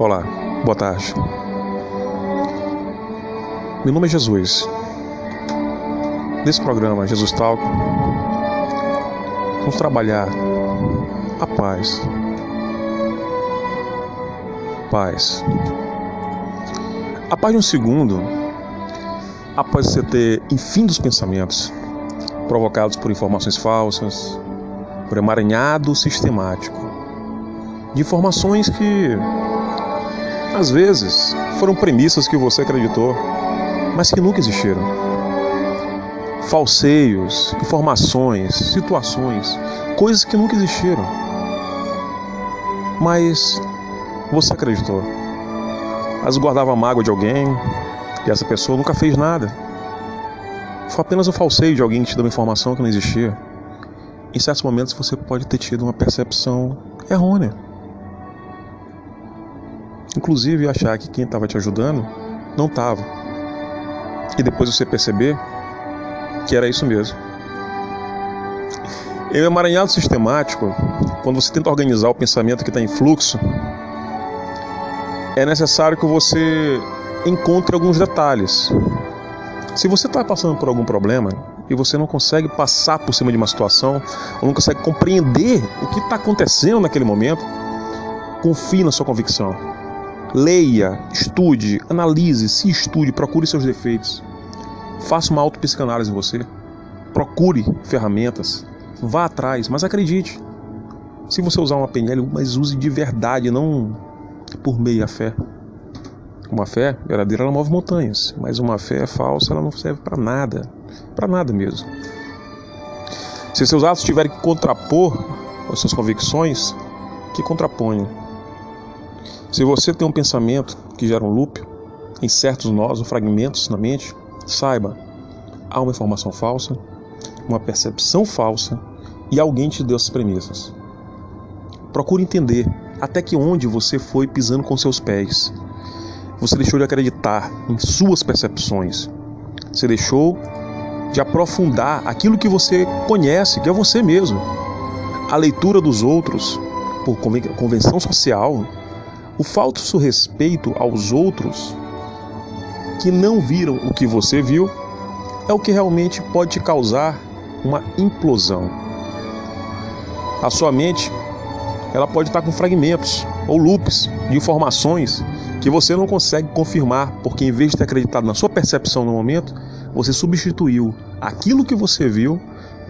Olá, boa tarde. Meu nome é Jesus. Nesse programa Jesus Talk, vamos trabalhar a paz. Paz. A paz de um segundo, após você ter infindos pensamentos provocados por informações falsas, por emaranhado sistemático de informações que às vezes foram premissas que você acreditou, mas que nunca existiram. Falseios, informações, situações, coisas que nunca existiram. Mas você acreditou. Mas guardava mágoa de alguém e essa pessoa nunca fez nada. Foi apenas um falseio de alguém que te deu uma informação que não existia. Em certos momentos você pode ter tido uma percepção errônea. Inclusive achar que quem estava te ajudando não estava. E depois você perceber que era isso mesmo. Em um emaranhado sistemático, quando você tenta organizar o pensamento que está em fluxo, é necessário que você encontre alguns detalhes. Se você está passando por algum problema e você não consegue passar por cima de uma situação, ou não consegue compreender o que está acontecendo naquele momento, confie na sua convicção. Leia, estude, analise, se estude, procure seus defeitos. Faça uma autopsicanálise em você. Procure ferramentas. Vá atrás, mas acredite. Se você usar uma PNL, mas use de verdade, não por meia fé. Uma fé verdadeira ela move montanhas, mas uma fé falsa ela não serve para nada, para nada mesmo. Se seus atos tiverem que contrapor as suas convicções, que contraponham. Se você tem um pensamento que gera um loop em certos nós ou fragmentos na mente, saiba, há uma informação falsa, uma percepção falsa e alguém te deu essas premissas. Procure entender até que onde você foi pisando com seus pés você deixou de acreditar em suas percepções. Você deixou de aprofundar aquilo que você conhece, que é você mesmo. A leitura dos outros, por convenção social, o falso respeito aos outros que não viram o que você viu, é o que realmente pode te causar uma implosão. A sua mente, ela pode estar com fragmentos ou loops de informações que você não consegue confirmar, porque em vez de ter acreditado na sua percepção no momento, você substituiu aquilo que você viu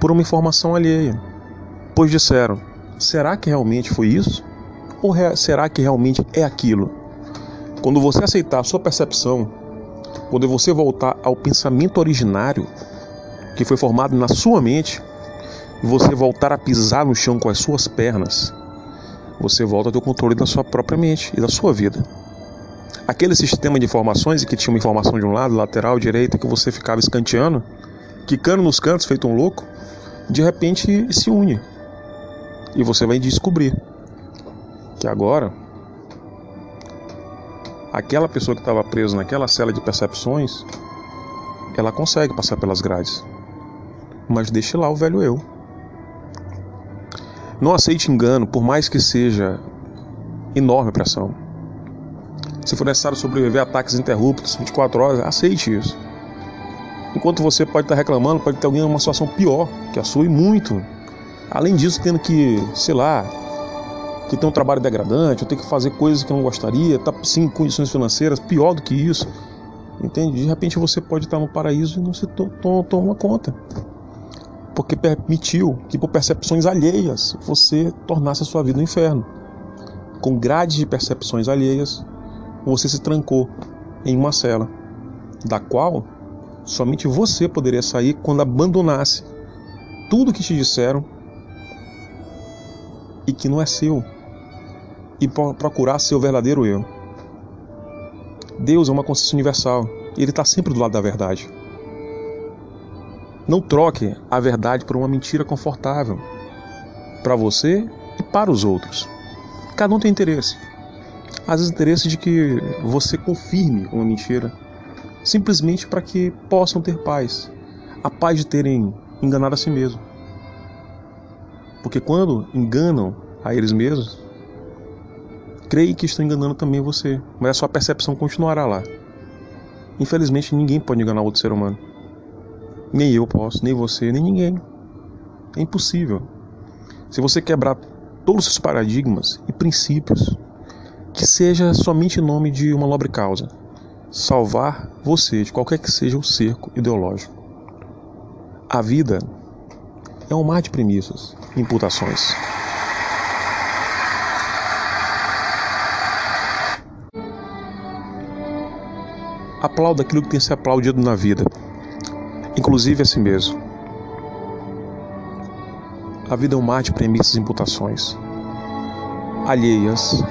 por uma informação alheia. Pois disseram: será que realmente foi isso? Ou será que realmente é aquilo? Quando você aceitar a sua percepção, quando você voltar ao pensamento originário que foi formado na sua mente, e você voltar a pisar no chão com as suas pernas, você volta a ter o controle da sua própria mente e da sua vida aquele sistema de informações que tinha uma informação de um lado, lateral, direita, que você ficava escanteando, quicando nos cantos, feito um louco, de repente se une. E você vai descobrir que agora aquela pessoa que estava presa naquela cela de percepções, ela consegue passar pelas grades. Mas deixe lá o velho eu. Não aceite engano, por mais que seja enorme pressão. Se for necessário sobreviver a ataques interruptos 24 horas, aceite isso. Enquanto você pode estar reclamando, pode ter alguém em uma situação pior que a sua e muito. Além disso, tendo que, sei lá, que tem um trabalho degradante, ou ter que fazer coisas que não gostaria, tá sem condições financeiras, pior do que isso. Entende? De repente você pode estar no paraíso e não se to to toma conta. Porque permitiu que por percepções alheias você tornasse a sua vida um inferno. Com grades de percepções alheias, você se trancou em uma cela, da qual somente você poderia sair quando abandonasse tudo que te disseram e que não é seu e procurar seu verdadeiro eu. Deus é uma consciência universal e Ele está sempre do lado da verdade. Não troque a verdade por uma mentira confortável para você e para os outros. Cada um tem interesse às vezes interesse de que você confirme uma mentira, simplesmente para que possam ter paz, a paz de terem enganado a si mesmo. Porque quando enganam a eles mesmos, creem que estão enganando também você, mas a sua percepção continuará lá. Infelizmente, ninguém pode enganar outro ser humano. Nem eu posso, nem você, nem ninguém. É impossível. Se você quebrar todos os paradigmas e princípios, que seja somente em nome de uma nobre causa salvar você de qualquer que seja o cerco ideológico. A vida é um mar de premissas e imputações. Aplauda aquilo que tem que ser aplaudido na vida, inclusive a si mesmo. A vida é um mar de premissas e imputações, alheias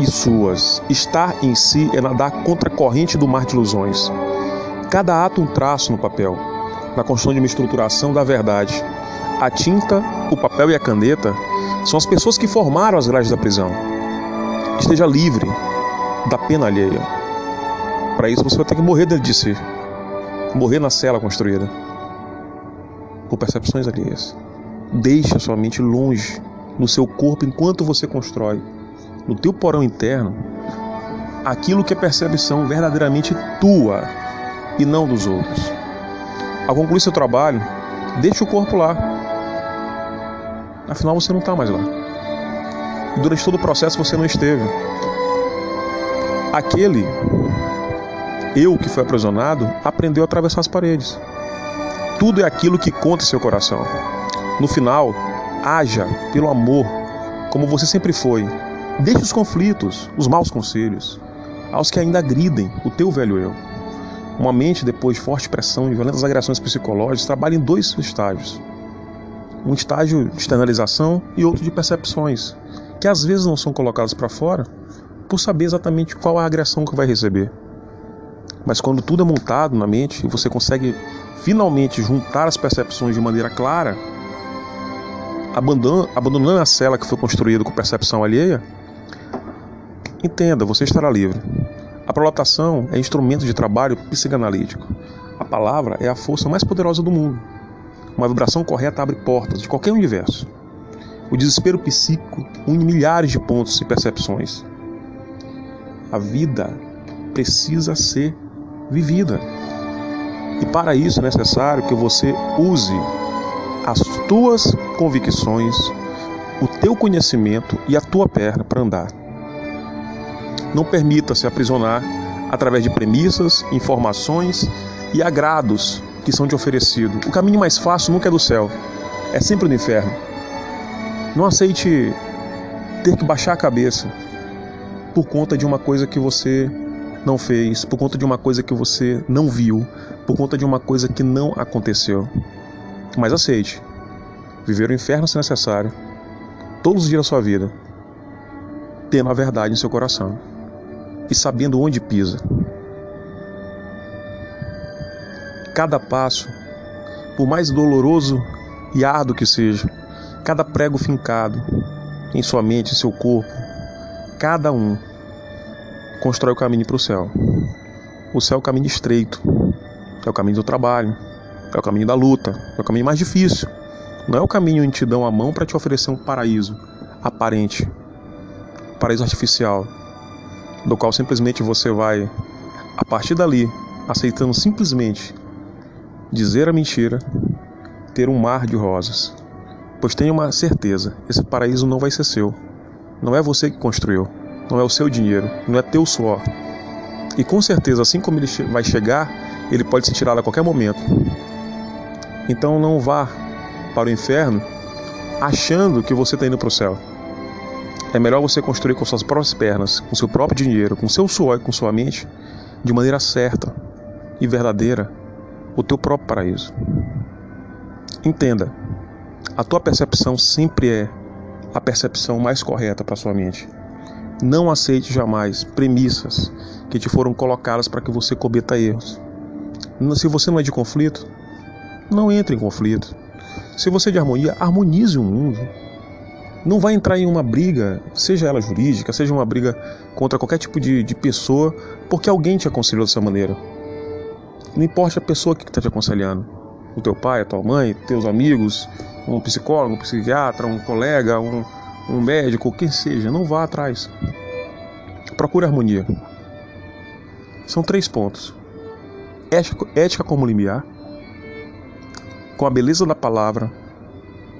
e suas. Estar em si é nadar contra a corrente do mar de ilusões. Cada ato um traço no papel, na construção de uma estruturação da verdade. A tinta, o papel e a caneta são as pessoas que formaram as grades da prisão. Esteja livre da pena alheia para isso você vai ter que morrer dentro de si. Morrer na cela construída. Por percepções alheias. Deixe a sua mente longe no seu corpo enquanto você constrói, no teu porão interno, aquilo que é percepção verdadeiramente tua e não dos outros. Ao concluir seu trabalho, deixe o corpo lá. Afinal, você não está mais lá. Durante todo o processo você não esteve. Aquele eu que fui aprisionado aprendeu a atravessar as paredes. Tudo é aquilo que conta seu coração. No final, haja pelo amor, como você sempre foi. Deixe os conflitos, os maus conselhos, aos que ainda agridem o teu velho eu. Uma mente, depois de forte pressão e violentas agressões psicológicas, trabalha em dois estágios. Um estágio de externalização e outro de percepções, que às vezes não são colocadas para fora por saber exatamente qual a agressão que vai receber. Mas quando tudo é montado na mente e você consegue finalmente juntar as percepções de maneira clara, abandonando, a cela que foi construída com percepção alheia, entenda, você estará livre. A prolotação é instrumento de trabalho psicanalítico. A palavra é a força mais poderosa do mundo. Uma vibração correta abre portas de qualquer universo. O desespero psíquico une milhares de pontos e percepções. A vida precisa ser vivida. E para isso é necessário que você use as tuas convicções, o teu conhecimento e a tua perna para andar. Não permita se aprisionar através de premissas, informações e agrados que são te oferecidos. O caminho mais fácil nunca é do céu, é sempre do inferno. Não aceite ter que baixar a cabeça por conta de uma coisa que você não fez, por conta de uma coisa que você não viu, por conta de uma coisa que não aconteceu. Mas aceite. Viver o inferno se necessário, todos os dias da sua vida, tendo a verdade em seu coração e sabendo onde pisa. Cada passo, por mais doloroso e árduo que seja, cada prego fincado em sua mente, em seu corpo, cada um constrói o caminho para o céu. O céu é o caminho estreito, é o caminho do trabalho, é o caminho da luta, é o caminho mais difícil. Não é o caminho onde te dão a mão para te oferecer um paraíso aparente, paraíso artificial, do qual simplesmente você vai, a partir dali, aceitando simplesmente dizer a mentira, ter um mar de rosas. Pois tenha uma certeza, esse paraíso não vai ser seu. Não é você que construiu não é o seu dinheiro, não é teu suor. E com certeza, assim como ele vai chegar, ele pode ser tirado a qualquer momento. Então não vá para o inferno achando que você está indo para o céu. É melhor você construir com suas próprias pernas, com seu próprio dinheiro, com seu suor e com sua mente, de maneira certa e verdadeira, o teu próprio paraíso. Entenda, a tua percepção sempre é a percepção mais correta para sua mente. Não aceite jamais premissas que te foram colocadas para que você cometa erros. Se você não é de conflito, não entre em conflito. Se você é de harmonia, harmonize o mundo. Não vai entrar em uma briga, seja ela jurídica, seja uma briga contra qualquer tipo de, de pessoa, porque alguém te aconselhou dessa maneira. Não importa a pessoa que está te aconselhando. O teu pai, a tua mãe, teus amigos, um psicólogo, um psiquiatra, um colega, um, um médico, quem seja, não vá atrás. Procure harmonia. São três pontos: ética, ética como limiar, com a beleza da palavra,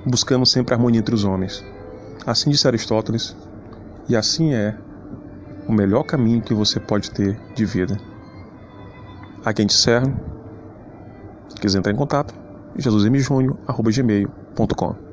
buscando sempre a harmonia entre os homens. Assim disse Aristóteles, e assim é o melhor caminho que você pode ter de vida. Aqui a gente encerra. Se quiser entrar em contato, jesusmjúnior.gmail.com